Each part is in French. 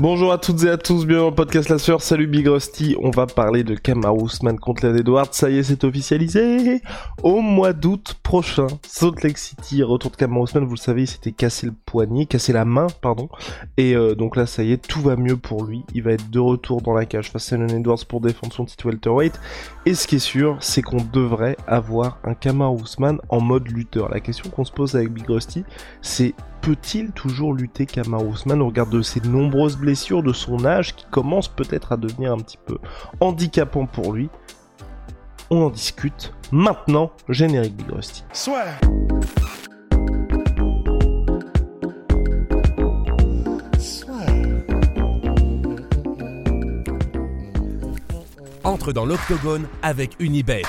Bonjour à toutes et à tous, bienvenue dans le podcast La Sœur, salut Big Rusty, on va parler de Kamaru Usman contre Leon Edwards, ça y est c'est officialisé. Au mois d'août prochain, Salt Lake City, retour de Kamaru Usman, vous le savez, il s'était cassé le poignet, cassé la main, pardon, et euh, donc là ça y est, tout va mieux pour lui, il va être de retour dans la cage face à Leon Edwards pour défendre son titre welterweight, et ce qui est sûr, c'est qu'on devrait avoir un Kamaru Usman en mode lutteur. La question qu'on se pose avec Big Rusty, c'est peut-il toujours lutter Kamaru Usman au regard de ses nombreuses blessures, de son âge qui commence peut-être à devenir un petit peu handicapant pour lui? On en discute maintenant, générique Big Rusty. Soit. Entre dans l'octogone avec Unibet.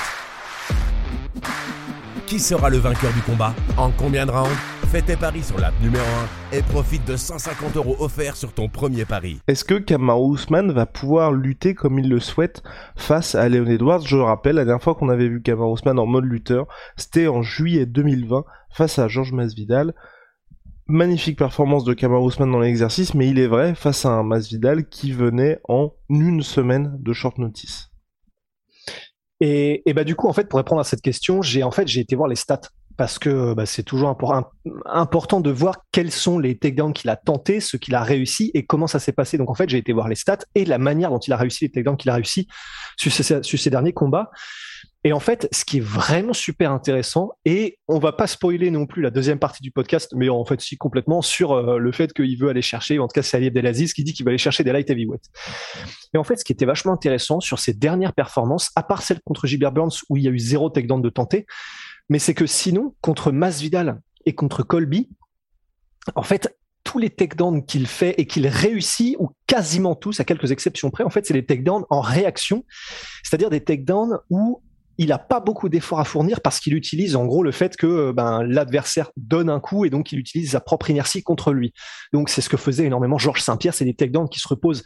Qui sera le vainqueur du combat? En combien de rounds? Fais tes paris sur l'app numéro 1 et profite de 150 euros offerts sur ton premier pari. Est-ce que Kamaru Usman va pouvoir lutter comme il le souhaite face à Leon Edwards? Je rappelle, la dernière fois qu'on avait vu Kamaru Usman en mode lutteur, c'était en juillet 2020 face à Georges Masvidal. Magnifique performance de Kamaru Usman dans l'exercice, mais il est vrai, face à un Masvidal qui venait en une semaine de short notice. Et, et bah du coup, en fait, pour répondre à cette question, j'ai en fait j'ai été voir les stats parce que bah, c'est toujours impor- important de voir quels sont les takedowns qu'il a tentés, ce qu'il a réussi et comment ça s'est passé. Donc en fait, j'ai été voir les stats et la manière dont il a réussi les takedowns qu'il a réussi sur ces, derniers combats. Et en fait, ce qui est vraiment super intéressant, et on va pas spoiler non plus la deuxième partie du podcast, mais en fait, si complètement sur euh, le fait qu'il veut aller chercher, en tout cas, c'est Ali Abdelaziz qui dit qu'il va aller chercher des light heavyweight. Et en fait, ce qui était vachement intéressant sur ces dernières performances, à part celle contre Gilbert Burns où il y a eu zéro takedown de tenté, mais c'est que sinon, contre Masvidal et contre Colby, en fait, tous les takedowns qu'il fait et qu'il réussit, ou quasiment tous, à quelques exceptions près, en fait, c'est des takedowns en réaction, c'est-à-dire des takedowns où il n'a pas beaucoup d'efforts à fournir parce qu'il utilise en gros le fait que ben, l'adversaire donne un coup et donc il utilise sa propre inertie contre lui. Donc c'est ce que faisait énormément Georges Saint-Pierre, c'est des takedowns qui se reposent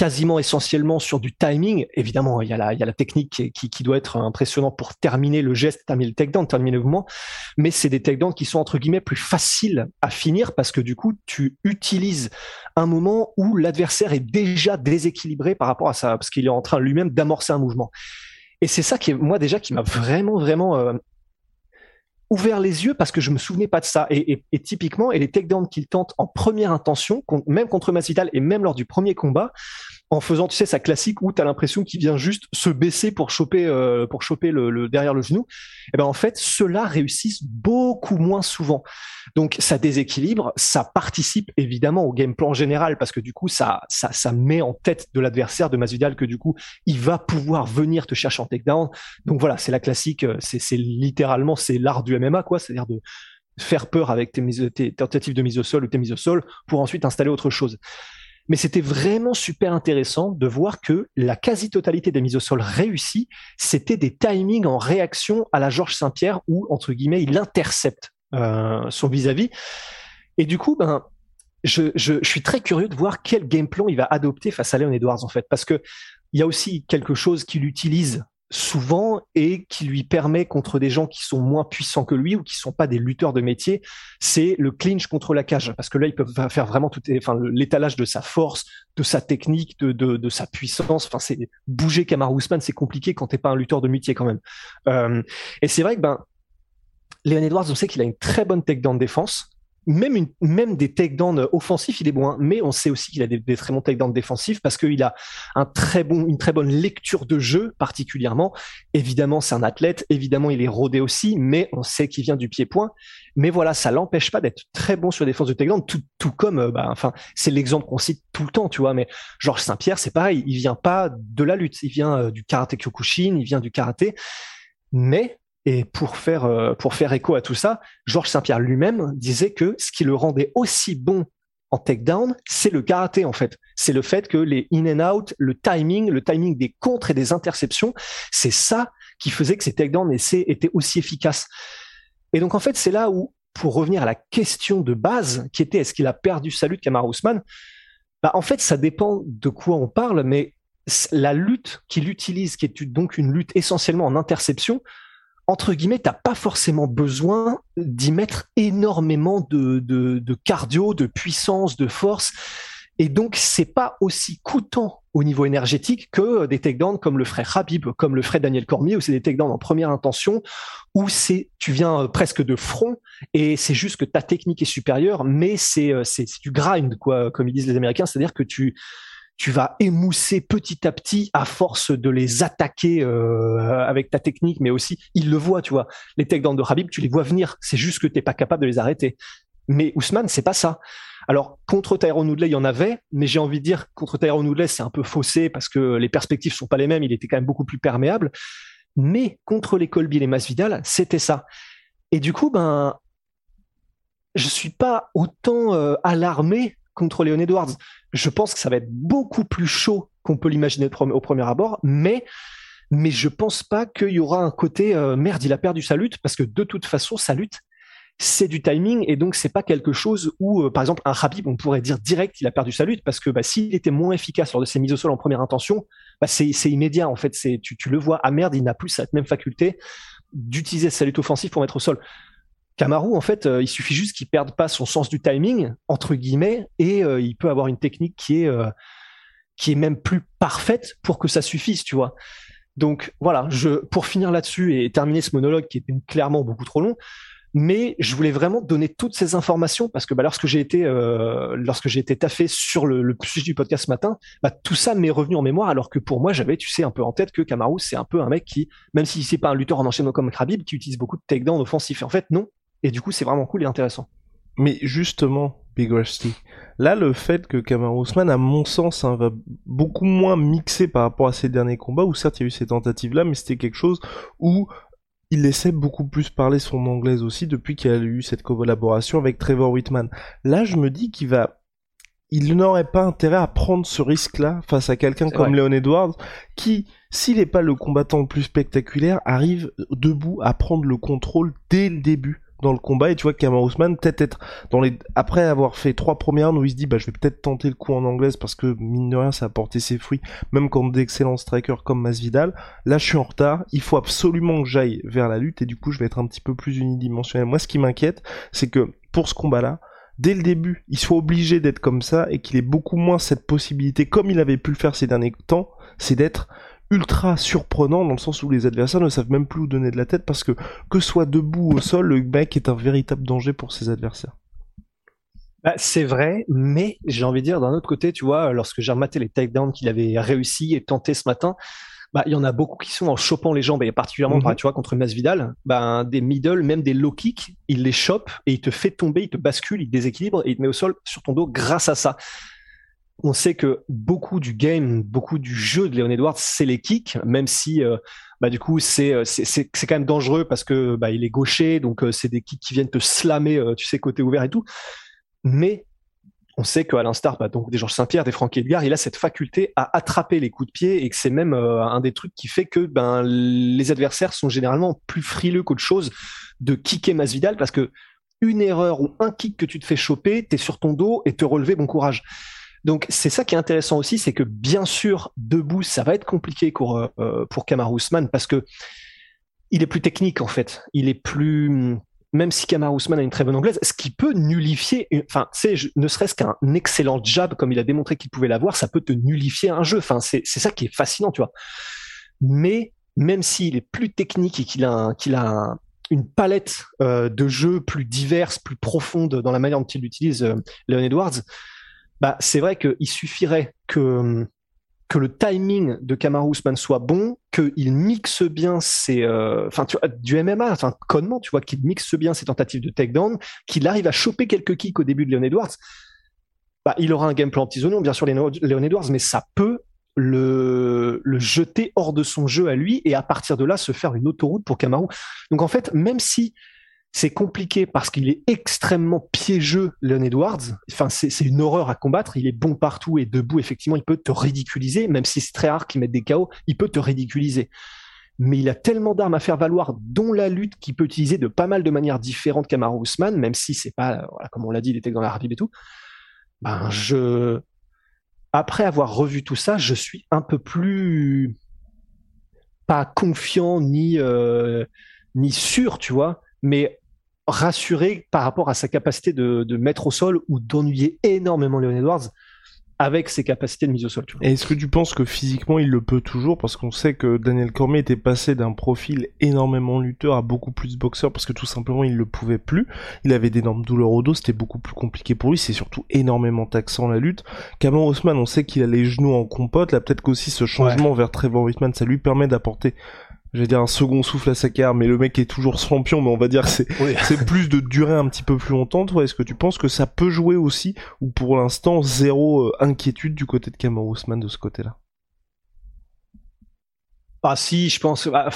quasiment essentiellement sur du timing. Évidemment, il y a la, il y a la technique qui, doit être impressionnante pour terminer le geste, terminer le takedown, terminer le mouvement, mais c'est des takedowns qui sont entre guillemets plus faciles à finir parce que du coup, tu utilises un moment où l'adversaire est déjà déséquilibré par rapport à ça, parce qu'il est en train lui-même d'amorcer un mouvement. Et c'est ça qui est, moi déjà, qui m'a vraiment, vraiment euh, ouvert les yeux parce que je me souvenais pas de ça. Et, typiquement, et les takedowns qu'il tente en première intention, même contre Masvidal et même lors du premier combat, en faisant, tu sais, sa classique où tu as l'impression qu'il vient juste se baisser pour choper, euh, pour choper le, le- derrière le genou. Et ben en fait, ceux-là réussissent beaucoup moins souvent. Donc ça déséquilibre, ça participe évidemment au game plan général parce que du coup ça, ça, ça met en tête de l'adversaire de Masvidal que du coup il va pouvoir venir te chercher en takedown. Donc voilà, c'est la classique, euh, c'est littéralement c'est l'art du MMA quoi, c'est-à-dire de faire peur avec tes, tes tentatives de mise au sol ou tes mises au sol pour ensuite installer autre chose. Mais c'était vraiment super intéressant de voir que la quasi-totalité des mises au sol réussies, c'était des timings en réaction à la Georges Saint-Pierre où, entre guillemets, il intercepte euh, son vis-à-vis. Et du coup, ben, je, je, suis très curieux de voir quel game plan il va adopter face à Leon Edwards, en fait, parce que il y a aussi quelque chose qu'il utilise souvent et qui lui permet contre des gens qui sont moins puissants que lui ou qui sont pas des lutteurs de métier, c'est le clinch contre la cage. Parce que là, il peut faire vraiment tout, enfin, l'étalage de sa force, de sa technique, de, de, de sa puissance. Enfin, c'est bouger Kamaru Usman, c'est compliqué quand t'es pas un lutteur de métier quand même. Euh, et c'est vrai que ben, Leon Edwards, on sait qu'il a une très bonne takedown défense. Même, une, même des takedowns offensifs, il est bon, hein, mais on sait aussi qu'il a des, très bons takedowns défensifs parce qu'il a un très bon, une très bonne lecture de jeu particulièrement. Évidemment, c'est un athlète, évidemment, il est rodé aussi, mais on sait qu'il vient du pied-point. Mais voilà, ça l'empêche pas d'être très bon sur la défense de takedown, tout, tout comme, euh, bah, enfin, c'est l'exemple qu'on cite tout le temps, tu vois. Mais Georges Saint-Pierre, c'est pareil, il vient pas de la lutte, il vient euh, du karaté Kyokushin, il vient du karaté, mais Et pour faire, euh, pour faire écho à tout ça, Georges Saint-Pierre lui-même disait que ce qui le rendait aussi bon en takedown, c'est le karaté en fait. C'est le fait que les in and out, le timing, le timing des contres et des interceptions, c'est ça qui faisait que ces takedowns étaient aussi efficaces. Et donc en fait, c'est là où, pour revenir à la question de base, qui était est-ce qu'il a perdu sa lutte, Kamar Ousmane? Bah, En fait, ça dépend de quoi on parle, mais la lutte qu'il utilise, qui est donc une lutte essentiellement en interception, entre guillemets, t'as pas forcément besoin d'y mettre énormément de, cardio, de puissance, de force. Et donc, c'est pas aussi coûtant au niveau énergétique que des takedowns comme le frère Habib, comme le frère Daniel Cormier, où c'est des takedowns en première intention, où c'est, tu viens euh, presque de front, et c'est juste que ta technique est supérieure, mais c'est, euh, c'est, du grind, quoi, comme ils disent les Américains, c'est-à-dire que tu, tu vas émousser petit à petit à force de les attaquer euh, avec ta technique, mais aussi ils le voient, tu vois. Les takedowns de Habib, tu les vois venir. C'est juste que t'es pas capable de les arrêter. Mais Ousmane, c'est pas ça. Alors contre Tyrone Woodley, il y en avait, mais j'ai envie de dire contre Tyrone Woodley, c'est un peu faussé parce que les perspectives sont pas les mêmes. Il était quand même beaucoup plus perméable. Mais contre les Colby et les Masvidal, c'était ça. Et du coup, ben, je suis pas autant euh, alarmé contre Léon Edwards. Je pense que ça va être beaucoup plus chaud qu'on peut l'imaginer au premier abord, mais mais je pense pas qu'il y aura un côté euh, merde, il a perdu sa lutte parce que de toute façon sa lutte c'est du timing et donc c'est pas quelque chose où euh, par exemple un Habib on pourrait dire direct il a perdu sa lutte parce que bah, s'il était moins efficace lors de ses mises au sol en première intention, bah, c'est immédiat en fait, c'est tu, tu le vois ah merde, il n'a plus cette même faculté d'utiliser sa lutte offensive pour mettre au sol. Kamaru, en fait, euh, il suffit juste qu'il perde pas son sens du timing, entre guillemets, et euh, il peut avoir une technique qui est, euh, qui est même plus parfaite pour que ça suffise, tu vois. Donc voilà, je, pour finir là-dessus et terminer ce monologue qui était clairement beaucoup trop long, mais je voulais vraiment donner toutes ces informations parce que bah, lorsque j'ai été j'ai été taffé sur le, le, sujet du podcast ce matin, bah, tout ça m'est revenu en mémoire alors que pour moi j'avais tu sais un peu en tête que Kamaru c'est un peu un mec qui même si c'est pas un lutteur en enchaînement comme Khabib qui utilise beaucoup de takedowns offensifs en fait non et du coup, c'est vraiment cool et intéressant. Mais justement, Big Rusty, là, le fait que Kamaru Usman, à mon sens, hein, va beaucoup moins mixer par rapport à ses derniers combats, où certes, il y a eu ces tentatives-là, mais c'était quelque chose où il laissait beaucoup plus parler son anglaise aussi depuis qu'il a eu cette collaboration avec Trevor Whitman. Là, je me dis qu'il va il n'aurait pas intérêt à prendre ce risque-là face à quelqu'un comme Leon Edwards, qui, s'il n'est pas le combattant le plus spectaculaire, arrive debout à prendre le contrôle dès le début dans le combat et tu vois que Cameron Ousmane peut-être être dans les après avoir fait trois premières où il se dit bah je vais peut-être tenter le coup en anglaise parce que mine de rien ça a porté ses fruits même contre d'excellents strikers comme Masvidal. Là je suis en retard. Il faut absolument que j'aille vers la lutte et du coup je vais être un petit peu plus unidimensionnel. Moi ce qui m'inquiète c'est que pour ce combat là dès le début il soit obligé d'être comme ça et qu'il ait beaucoup moins cette possibilité comme il avait pu le faire ces derniers temps c'est d'être ultra surprenant dans le sens où les adversaires ne savent même plus où donner de la tête parce que que soit debout au sol, le mec est un véritable danger pour ses adversaires. Bah, c'est vrai, mais j'ai envie de dire d'un autre côté, tu vois, lorsque j'ai rematé les takedowns qu'il avait réussi et tenté ce matin, bah, il y en a beaucoup qui sont en chopant les jambes, et particulièrement, mhm. tu vois, contre Masvidal, bah, des middle, même des low kicks, il les chope et il te fait tomber, il te bascule, il te déséquilibre et il te met au sol sur ton dos grâce à ça on sait que beaucoup du game, beaucoup du jeu de Léon Edwards, c'est les kicks, même si euh, bah, du coup c'est euh, c'est quand même dangereux parce que bah, il est gaucher, donc euh, c'est des kicks qui viennent te slammer, tu sais côté ouvert et tout. Mais on sait qu'à l'instar bah, donc des Georges Saint-Pierre, des Franck Edgar, il a cette faculté à attraper les coups de pied et que c'est même un des trucs qui fait que ben les adversaires sont généralement plus frileux qu'autre chose de kicker Masvidal parce que une erreur ou un kick que tu te fais choper, t'es sur ton dos et te relever, bon courage. Donc c'est ça qui est intéressant aussi, c'est que bien sûr debout ça va être compliqué pour euh, pour Kamar Ousmane parce que il est plus technique en fait, il est plus même si Kamar Ousmane a une très bonne anglaise, ce qui peut nullifier, enfin, c'est ne serait-ce qu'un excellent jab comme il a démontré qu'il pouvait l'avoir, ça peut te nullifier un jeu. Enfin, c'est ça qui est fascinant, tu vois. Mais même s'il est plus technique et qu'il a qu'il a une palette euh, de jeux plus diverses, plus profonde dans la manière dont il utilise euh, Leon Edwards, bah, c'est vrai qu'il suffirait que, que le timing de Kamaru Usman soit bon, qu'il mixe bien ses, euh, enfin, vois, du MMA, enfin, connement, tu vois, qu'il mixe bien ses tentatives de takedown, qu'il arrive à choper quelques kicks au début de Leon Edwards. Bah, il aura un gameplay anti-zone, bien sûr, Leon Edwards, mais ça peut le, le jeter hors de son jeu à lui et à partir de là se faire une autoroute pour Kamaru. Donc en fait, même si c'est compliqué parce qu'il est extrêmement piégeux, Leon Edwards. Enfin, c'est une horreur à combattre. Il est bon partout et debout, effectivement, il peut te ridiculiser, même si c'est très rare qu'il mette des KO, il peut te ridiculiser. Mais il a tellement d'armes à faire valoir, dont la lutte qu'il peut utiliser de pas mal de manières différentes qu'Amaru Ousmane, même si c'est pas, voilà, comme on l'a dit, il était dans la rapide et tout. Ben, je, après avoir revu tout ça, je suis un peu plus pas confiant ni euh, ni sûr, tu vois, mais rassuré par rapport à sa capacité de, de mettre au sol ou d'ennuyer énormément Leon Edwards avec ses capacités de mise au sol. Et est-ce que tu penses que physiquement il le peut toujours? Parce qu'on sait que Daniel Cormier était passé d'un profil énormément lutteur à beaucoup plus boxeur parce que tout simplement il le pouvait plus. Il avait d'énormes douleurs au dos, c'était beaucoup plus compliqué pour lui. C'est surtout énormément taxant la lutte. Cameron Haussmann, on sait qu'il a les genoux en compote. Là peut-être qu'aussi ce changement vers Trevor Whitman, ça lui permet d'apporter j'allais dire un second souffle à sa carrière, mais le mec est toujours champion, mais on va dire que c'est c'est plus de durer un petit peu plus longtemps. Toi, est-ce que tu penses que ça peut jouer aussi, ou pour l'instant zéro euh, inquiétude du côté de Kamaru Usman de ce côté-là? Ah si, je pense. Bah,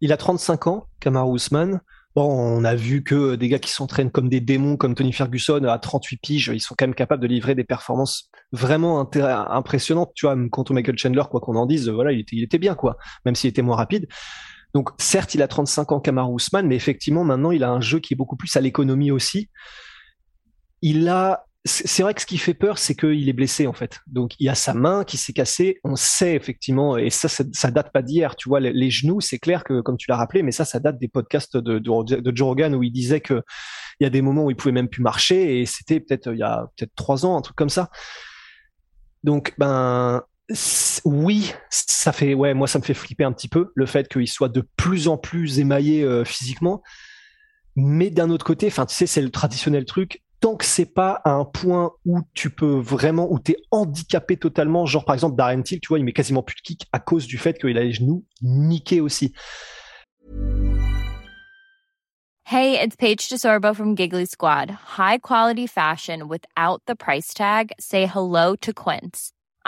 il a 35 ans, Kamaru Usman. On a vu que des gars qui s'entraînent comme des démons, comme Tony Ferguson, à 38 piges, ils sont quand même capables de livrer des performances vraiment impressionnantes. Tu vois, contre Michael Chandler, quoi qu'on en dise, voilà, il était, il était bien, quoi, même s'il était moins rapide. Donc, certes, il a 35 ans, Kamaru Usman, mais effectivement, maintenant, il a un jeu qui est beaucoup plus à l'économie aussi. Il a c'est vrai que ce qui fait peur, c'est qu'il est blessé en fait. Donc il y a sa main qui s'est cassée. On sait effectivement, et ça, ça, date pas d'hier. Tu vois, les, genoux, c'est clair que comme tu l'as rappelé, mais ça, ça date des podcasts de, de, où il disait que il y a des moments où il pouvait même plus marcher et c'était peut-être il y a peut-être trois ans, un truc comme ça. Donc ben oui, ça fait ouais, moi ça me fait flipper un petit peu le fait qu'il soit de plus en plus émaillé euh, physiquement. Mais d'un autre côté, enfin tu sais, c'est le traditionnel truc tant que c'est pas à un point où tu peux vraiment, où tu handicapé totalement, genre par exemple Darren Till, tu vois, il met quasiment plus de kick à cause du fait qu'il a les genoux niqués aussi. Hey, it's Paige DeSorbo from Giggly Squad. High quality fashion without the price tag. Say hello to Quince.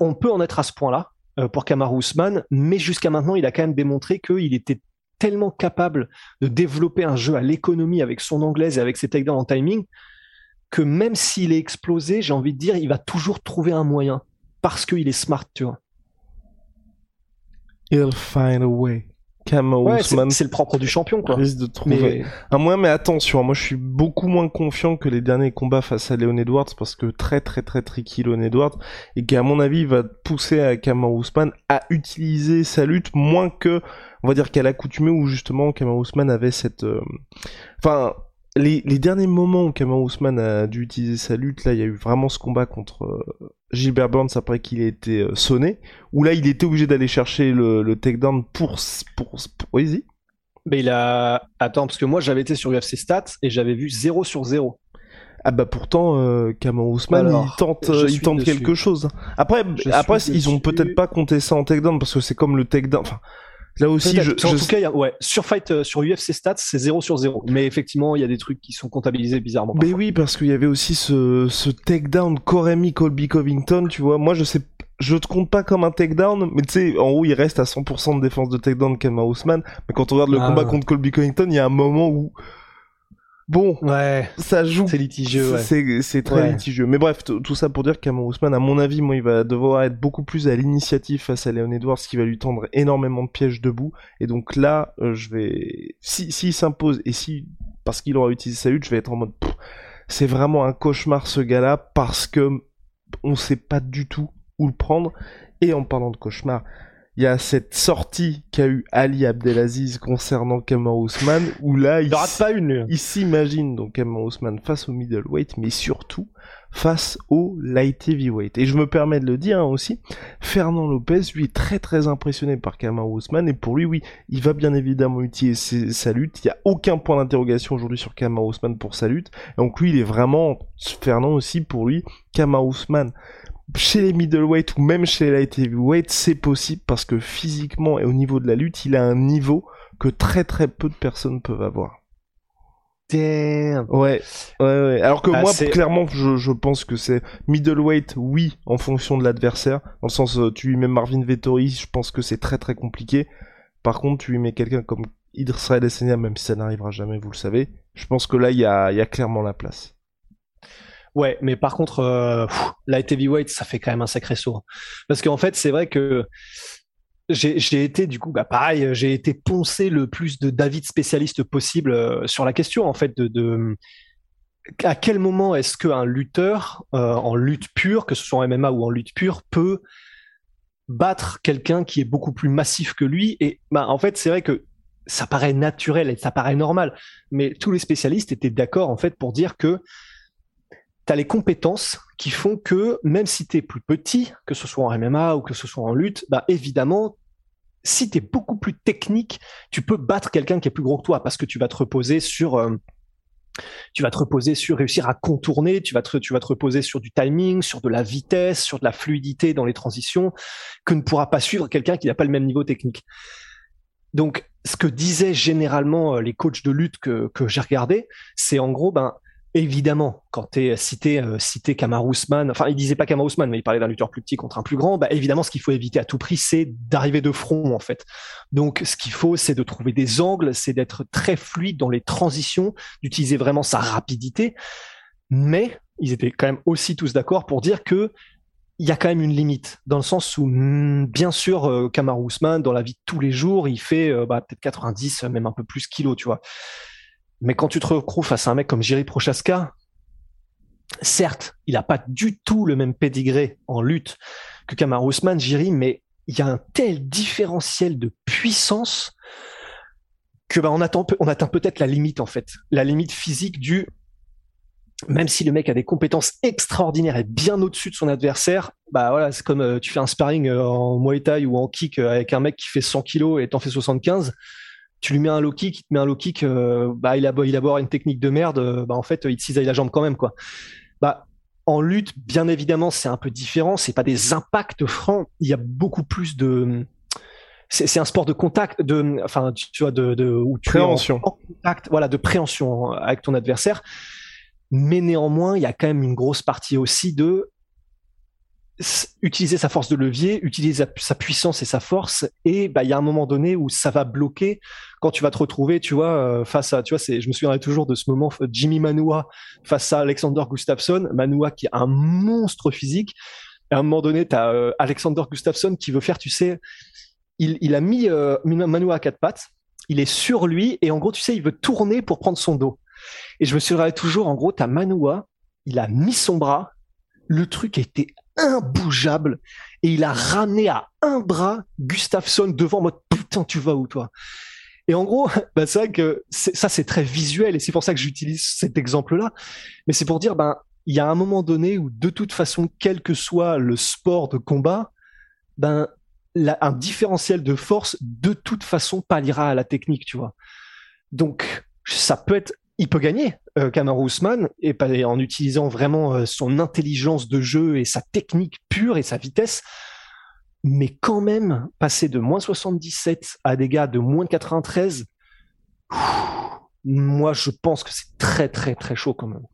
On peut en être à ce point-là euh, pour Kamaru Usman, mais jusqu'à maintenant, il a quand même démontré qu'il était tellement capable de développer un jeu à l'économie avec son anglaise et avec ses takedowns en timing que même s'il est explosé, j'ai envie de dire, il va toujours trouver un moyen parce qu'il est smart, tu vois. Find a way c'est le propre du champion, quoi. Risque de trouver. Un moyen, mais attention, moi je suis beaucoup moins confiant que les derniers combats face à Leon Edwards parce que très très très tricky Leon Edwards. Et qu'à mon avis va pousser à Kamar Ousmane à utiliser sa lutte moins que, on va dire qu'à l'accoutumée où justement Kamar Ousmane avait cette, euh, enfin les, derniers moments où Kamar Ousmane a dû utiliser sa lutte, là, il y a eu vraiment ce combat contre euh, Gilbert Burns après qu'il ait été euh, sonné, où là, il était obligé d'aller chercher le, le takedown pour... pour, Mais il a... Attends, parce que moi, j'avais été sur UFC Stats et j'avais vu 0 sur 0. Ah bah pourtant, euh, Ousmane, il tente, euh, il tente quelque chose. Après, après ils ont peut-être pas compté ça en takedown parce que c'est comme le takedown. Enfin, Là aussi, je, en tout cas, ouais, sur Fight, euh, sur UFC Stats, c'est 0 sur 0. Mais effectivement, il y a des trucs qui sont comptabilisés bizarrement. Mais oui, parce qu'il y avait aussi ce, ce takedown Koremi Colby Covington, tu vois. Moi, je sais, je te compte pas comme un takedown, mais tu sais, en haut, il reste à 100% de défense de takedown Kama Ousmane. Mais quand on regarde le ah. combat contre Colby Covington, il y a un moment où Bon, ouais, ça joue. C'est litigieux. Ouais. C'est très litigieux. Mais bref, tout ça pour dire qu'Amon Ousmane, à mon avis, moi, il va devoir être beaucoup plus à l'initiative face à Léon Edwards, qui va lui tendre énormément de pièges debout. Et donc là, euh, je vais, si s'il s'impose et si parce qu'il aura utilisé sa lutte, je vais être en mode, c'est vraiment un cauchemar ce gars-là parce que on sait pas du tout où le prendre. Et en parlant de cauchemar, il y a cette sortie qu'a eu Ali Abdelaziz concernant Kamar Ousmane, où là, il, rate pas une. il s'imagine donc Kamar Ousmane face au middleweight, mais surtout face au light heavyweight. Et je me permets de le dire hein, aussi, Fernand Lopez, lui, est très très impressionné par Kamar Ousmane, et pour lui, oui, il va bien évidemment utiliser sa lutte. Il n'y a aucun point d'interrogation aujourd'hui sur Kamar Ousmane pour sa lutte. Donc lui, il est vraiment, Fernand aussi, pour lui, Kamar Ousmane chez les middleweight ou même chez les light heavyweight, c'est possible parce que physiquement et au niveau de la lutte, il a un niveau que très très peu de personnes peuvent avoir. Damn. Ouais, ouais, ouais. Alors que Bah, moi, clairement, je, je pense que c'est middleweight, oui, en fonction de l'adversaire. Dans le sens, euh, tu lui mets Marvin Vettori, je pense que c'est très très compliqué. Par contre, tu lui mets quelqu'un comme Idris Adesanya, même si ça n'arrivera jamais, vous le savez. Je pense que là, il y a, il y a clairement la place. Ouais, mais par contre, euh, light heavyweight, ça fait quand même un sacré saut. Parce qu'en fait, c'est vrai que j'ai été, du coup, bah pareil, j'ai été poncé le plus de David spécialiste possible euh, sur la question, en fait, de, à quel moment est-ce qu'un lutteur euh, en lutte pure, que ce soit en MMA ou en lutte pure, peut battre quelqu'un qui est beaucoup plus massif que lui? Et bah, en fait, c'est vrai que ça paraît naturel et ça paraît normal, mais tous les spécialistes étaient d'accord en fait pour dire que tu as les compétences qui font que même si tu es plus petit, que ce soit en MMA ou que ce soit en lutte, bah évidemment, si tu es beaucoup plus technique, tu peux battre quelqu'un qui est plus gros que toi parce que tu vas te reposer sur euh, tu vas te reposer sur réussir à contourner, tu vas te, tu vas te reposer sur du timing, sur de la vitesse, sur de la fluidité dans les transitions que ne pourra pas suivre quelqu'un qui n'a pas le même niveau technique. Donc, ce que disaient généralement euh, les coachs de lutte que, que j'ai regardé, c'est en gros, ben, évidemment, quand tu es cité, cité Kamar enfin, il disait pas Kamar Ousmane, mais il parlait d'un lutteur plus petit contre un plus grand, bah, évidemment, ce qu'il faut éviter à tout prix, c'est d'arriver de front, en fait. Donc, ce qu'il faut, c'est de trouver des angles, c'est d'être très fluide dans les transitions, d'utiliser vraiment sa rapidité. Mais ils étaient quand même aussi tous d'accord pour dire que il y a quand même une limite, dans le sens où, hmm, bien sûr, euh, Kamar Ousmane, dans la vie de tous les jours, il fait euh, bah, peut-être 90, même un peu plus kilos, tu vois. Mais quand tu te retrouves face à un mec comme Jiri Prochaska, certes, il n'a pas du tout le même pédigré en lutte que Kamar Ousmane, Jiri, mais il y a un tel différentiel de puissance que bah, on atteint peut-être la limite en fait, la limite physique du même si le mec a des compétences extraordinaires et bien au-dessus de son adversaire, bah c'est comme euh, tu fais un sparring euh, en Muay Thai ou en kick euh, avec un mec qui fait 100 kilos et t'en fais 75, tu lui mets un low kick, il te met un low kick, euh, bah il a il a beau avoir une technique de merde, euh, bah en fait il te cisaille la jambe quand même quoi. Bah en lutte, bien évidemment, c'est un peu différent, c'est pas des impacts francs, il y a beaucoup plus de c'est un sport de contact, de, enfin, tu, vois, de, de où tu es en- Préhension. en contact, voilà, de préhension avec ton adversaire. Mais néanmoins, il y a quand même une grosse partie aussi de utiliser sa force de levier, utiliser sa, sa puissance et sa force. Et bah, il y a un moment donné où ça va bloquer quand tu vas te retrouver, tu vois, euh, face à, tu vois, c'est, je me souviendrai toujours de ce moment, euh, Jimmy Manua face à Alexander Gustafsson. Manua qui est un monstre physique. Et à un moment donné, tu as Alexander Gustafsson qui veut faire, tu sais, il, il a mis euh, Manua à quatre pattes, il est sur lui, et en gros, tu sais, il veut tourner pour prendre son dos. Et je me souviendrai toujours, en gros, t'as Manua, il a mis son bras, le truc était imbougeable, et il a ramené à un bras Gustafsson devant en mode putain, tu vas où toi? Et en gros, bah, c'est vrai que ça, c'est très visuel, et c'est pour ça que j'utilise cet exemple-là. Mais c'est pour dire, ben, il y a un moment donné où, de toute façon, quel que soit le sport de combat, ben, un différentiel de force, de toute façon, palliera à la technique, tu vois. Donc, ça peut être, il peut gagner, euh, Kamaru Usman, et et en utilisant vraiment euh, son intelligence de jeu et sa technique pure et sa vitesse. Mais quand même, passer de moins 77 à des gars de moins 93, ouf, moi, je pense que c'est très, très, très chaud quand même.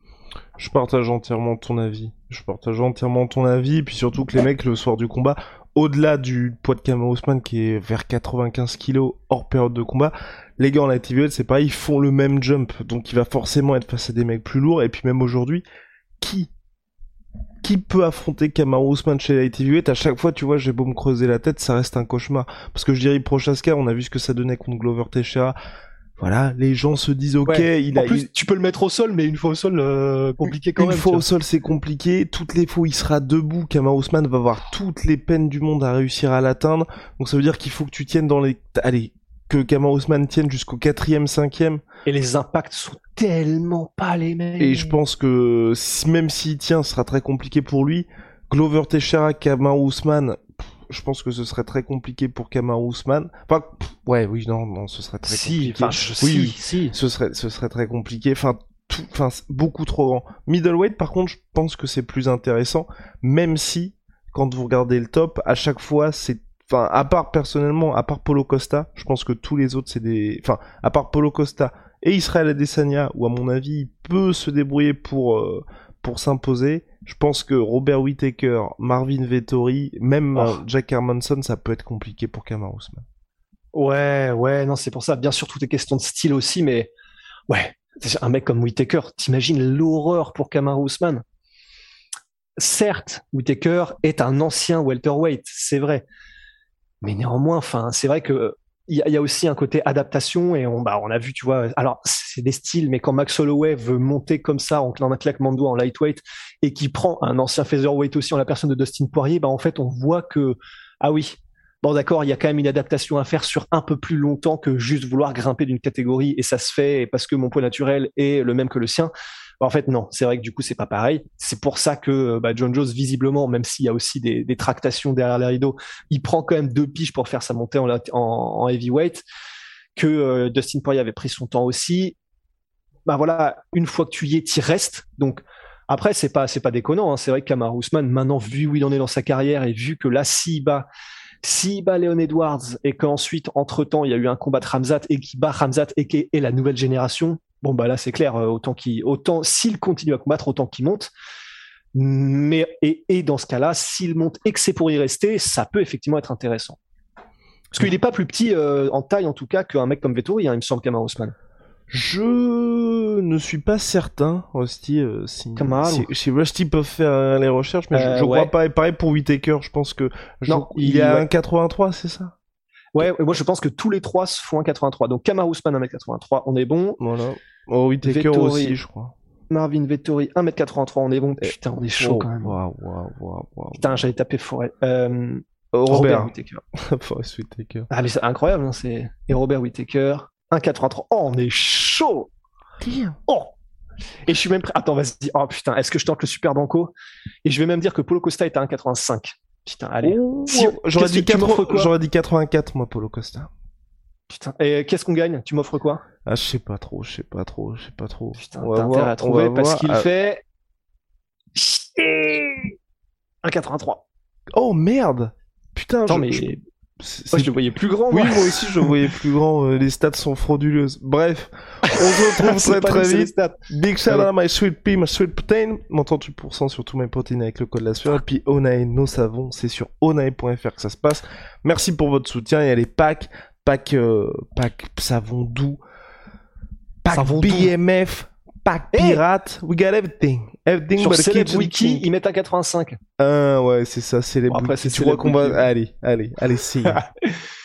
Je partage entièrement ton avis. Je partage entièrement ton avis, puis surtout que les mecs, le soir du combat, au-delà du poids de Kamar Ousmane qui est vers 95 kilos hors période de combat, les gars en heavyweight, c'est pareil, ils font le même jump, donc il va forcément être face à des mecs plus lourds, et puis même aujourd'hui, qui qui peut affronter Kamaru Ousmane chez Light Heavyweight À chaque fois, tu vois, j'ai beau me creuser la tête, ça reste un cauchemar. Parce que je dirais Prochaska, on a vu ce que ça donnait contre Glover Teixeira. Voilà, les gens se disent ok, il en a. plus, il- tu peux le mettre au sol, mais une fois au sol, euh, compliqué quand une même. fois tu au sol, c'est compliqué. Toutes les fois, il sera debout. Kamar Ousmane va avoir toutes les peines du monde à réussir à l'atteindre. Donc ça veut dire qu'il faut que tu tiennes dans les. Allez, que Kamar Ousmane tienne jusqu'au quatrième, cinquième. Et les impacts sont tellement pas les mêmes. Et je pense que même s'il tient, ce sera très compliqué pour lui. Glover Teixeira, Kamar Ousmane. Je pense que ce serait très compliqué pour Kamar Ousmane. Enfin, pff, ouais, oui, non, non, ce serait très si, compliqué. je- Oui, si, si. ce serait ce serait très compliqué enfin tout enfin beaucoup trop grand middleweight par contre je pense que c'est plus intéressant même si quand vous regardez le top à chaque fois c'est enfin à part personnellement à part Polo Costa je pense que tous les autres c'est des enfin à part Polo Costa et Israël Adesanya où à mon avis il peut se débrouiller pour euh, pour s'imposer je pense que Robert Whittaker Marvin Vettori même Oh. euh, Jack Hermanson ça peut être compliqué pour Kamaru Usman Ouais, ouais, non, c'est pour ça. Bien sûr, tout est question de style aussi, mais ouais, un mec comme Whitaker, t'imagines l'horreur pour Kamaru Usman? Certes, Whitaker est un ancien welterweight, c'est vrai, mais néanmoins, enfin, c'est vrai que il y, y a aussi un côté adaptation et on, bah, on a vu, tu vois, alors c'est des styles, mais quand Max Holloway veut monter comme ça en, en un claquement de doigts en lightweight et qui prend un ancien featherweight aussi en la personne de Dustin Poirier, bah en fait, on voit que ah oui, Bon, d'accord, il y a quand même une adaptation à faire sur un peu plus longtemps que juste vouloir grimper d'une catégorie et ça se fait parce que mon poids naturel est le même que le sien. Bah, en fait, non, c'est vrai que du coup, c'est pas pareil. C'est pour ça que bah, John Jones, visiblement, même s'il y a aussi des, tractations derrière les rideaux, il prend quand même deux piges pour faire sa montée en, heavyweight. Que euh, Dustin Poirier avait pris son temps aussi. Bah voilà, une fois que tu y es, tu restes. Donc après, c'est pas c'est pas déconnant. hein. C'est vrai que Kamaru Usman, maintenant vu où il en est dans sa carrière et vu que là, s'il bat s'il bat Léon Edwards et qu'ensuite, entre-temps, il y a eu un combat de Ramzat et qui bat Ramzat et qui est la nouvelle génération, bon, bah là, c'est clair, euh, autant qu'il, autant, s'il continue à combattre, autant qu'il monte. Mais, et, et dans ce cas-là, s'il monte et que c'est pour y rester, ça peut effectivement être intéressant. Parce qu'il n'est pas plus petit euh, en taille, en tout cas, qu'un mec comme Vettori, hein, il me semble, Kamar Ousmane. Je ne suis pas certain, Rusty, euh, si, si, si Rusty peut faire les recherches, mais je, Euh, je ouais. crois pas. Et pareil pour Whitaker, je pense que je- Non, il, il- est à ouais. 1,83, c'est ça? Ouais, moi, je pense que tous les trois se font un 83. Donc, Kamar Ousmane, 1m83, on est bon. Voilà. Oh, Whitaker Vettori. aussi, je crois. Marvin Vettori, 1m83, on est bon. Putain, on est chaud Oh, quand même. Waouh, waouh, waouh, waouh. Putain, j'avais tapé Forêt. Euh, Oh, Robert Robert. Whittaker. Forrest Whitaker. Ah, mais c'est incroyable, hein, c'est. Et Robert Whittaker, 1,83. Oh, on est chaud! Oh! Et je suis même prêt. Attends, vas-y. Oh putain, est-ce que je tente le super banco? Et je vais même dire que Polo Costa est à 1,85. Putain, allez. Oh, Si- J'aurais dit, que tu m'offres 80 quoi j'aurais dit 84, moi, Polo Costa. Putain. Et qu'est-ce qu'on gagne? Tu m'offres quoi? Ah, je sais pas trop, je sais pas trop, je sais pas trop. Putain, On va t'as voir, intérêt à on trouver va parce qu'il Ah, fait. 1,83. Oh merde Putain, Attends, je, mais. Moi, je le voyais plus grand, Oui, moi. aussi, je voyais plus grand. euh, les stats sont frauduleuses. Bref, on se retrouve très très vite. stats. Big shout out my sweet pea, my sweet protein. Mon 38% sur tous mes protéines avec le code la sueur. Et puis Onae, nos savons, c'est sur onae.fr que ça se passe. Merci pour votre soutien. Il y a les packs, packs, euh, packs savon doux, packs Savon doux. BMF, packs Hey pirate. We got everything. Sur Celeb Wiki, ils mettent à 85. Ah ouais, c'est ça, c'est les Bon, après, c'est Tu Celeb qu'on va... Allez, allez, allez, c'est...